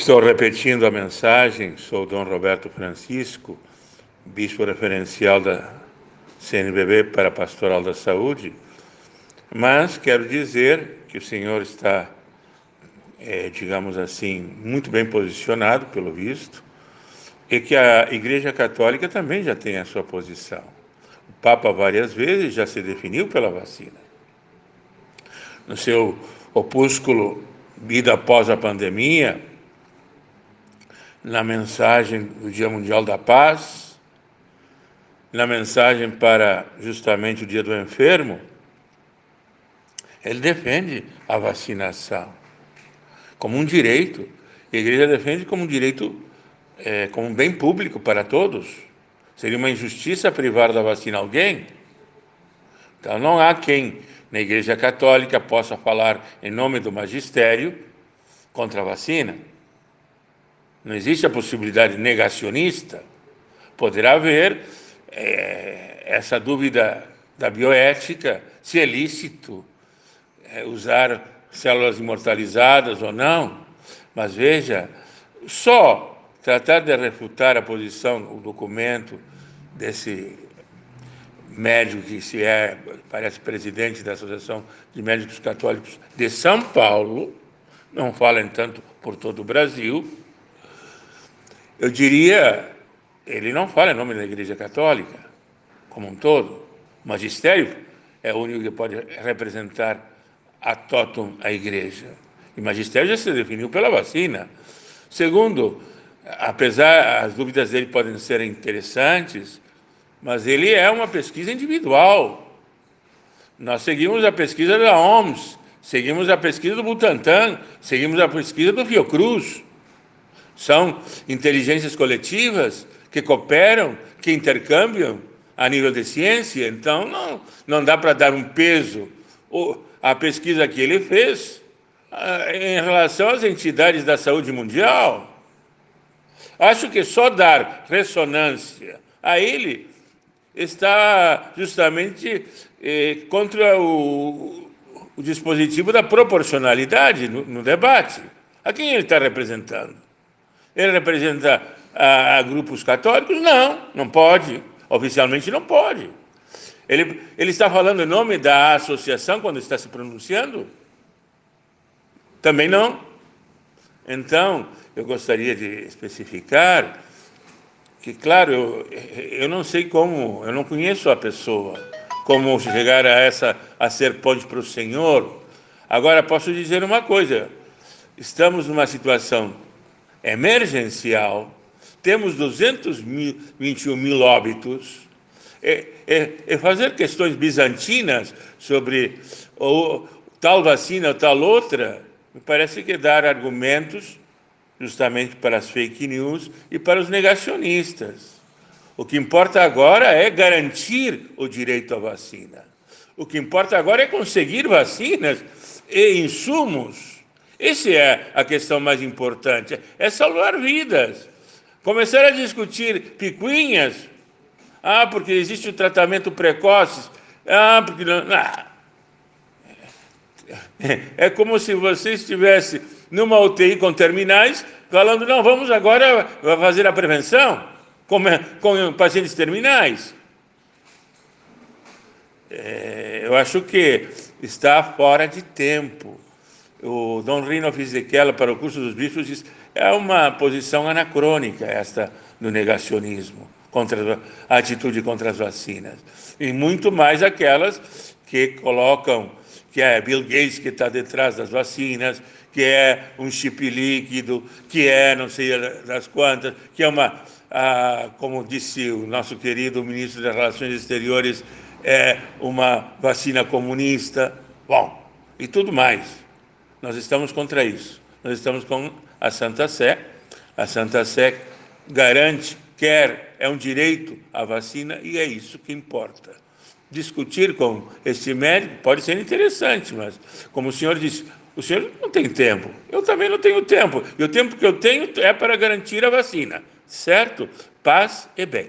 Estou repetindo a mensagem, sou Dom Roberto Francisco, bispo referencial da CNBB para a Pastoral da Saúde, mas quero dizer que o senhor está, é, digamos assim, muito bem posicionado, pelo visto, e que a Igreja Católica também já tem a sua posição. O Papa várias vezes já se definiu pela vacina. No seu opúsculo Vida após a Pandemia, na mensagem do Dia Mundial da Paz, na mensagem para justamente o Dia do Enfermo, ele defende a vacinação como um direito. A igreja defende como um direito, é, como um bem público para todos. Seria uma injustiça privar da vacina alguém. Então não há quem na Igreja Católica possa falar em nome do magistério contra a vacina. Não existe a possibilidade negacionista. Poderá haver é, essa dúvida da bioética, se é lícito é, usar células imortalizadas ou não. Mas veja, só tratar de refutar a posição, o documento desse médico que se é, parece presidente da Associação de Médicos Católicos de São Paulo, não fala, entanto, por todo o Brasil, eu diria, ele não fala em nome da Igreja Católica, como um todo. O magistério é o único que pode representar a totum a Igreja. E magistério já se definiu pela vacina. Segundo, apesar as dúvidas dele podem ser interessantes, mas ele é uma pesquisa individual. Nós seguimos a pesquisa da OMS, seguimos a pesquisa do Butantan, seguimos a pesquisa do Fiocruz. São inteligências coletivas que cooperam, que intercambiam a nível de ciência. Então, não, não dá para dar um peso à pesquisa que ele fez ah, em relação às entidades da saúde mundial. Acho que só dar ressonância a ele está justamente eh, contra o, o, dispositivo da proporcionalidade no, no debate. A quem ele está representando? Ele representa a, a grupos católicos? Não, não pode. Oficialmente não pode. Ele, ele está falando em nome da associação quando está se pronunciando? Também não. Então, eu gostaria de especificar que, claro, eu, eu não sei como, eu não conheço a pessoa, como chegar a essa a ser ponte para o Senhor. Agora, posso dizer uma coisa: estamos numa situação emergencial, temos 221 mil óbitos, é, é, é, fazer questões bizantinas sobre ou, tal vacina ou tal outra, me parece que é dar argumentos justamente para as fake news e para os negacionistas. O que importa agora é garantir o direito à vacina. O que importa agora é conseguir vacinas e insumos essa é a questão mais importante, é salvar vidas. Começar a discutir picuinhas, ah, porque existe o tratamento precoce, ah, porque não... Ah. É como se você estivesse numa UTI com terminais, falando, não, vamos agora fazer a prevenção com, com pacientes terminais. É, eu acho que está fora de tempo o Dom Rino Fisichella, para o curso dos bispos, diz é uma posição anacrônica esta do negacionismo, contra a atitude contra as vacinas. E muito mais aquelas que colocam que é Bill Gates que está detrás das vacinas, que é um chip líquido, que é não sei das quantas, que é uma, ah, como disse o nosso querido ministro das Relações Exteriores, é uma vacina comunista, bom, e tudo mais. Nós estamos contra isso. Nós estamos com a Santa Sé. A Santa Sé garante, quer, é um direito a vacina e é isso que importa. Discutir com este médico pode ser interessante, mas, como o senhor disse, o senhor não tem tempo. Eu também não tenho tempo. E o tempo que eu tenho é para garantir a vacina. Certo? Paz e bem.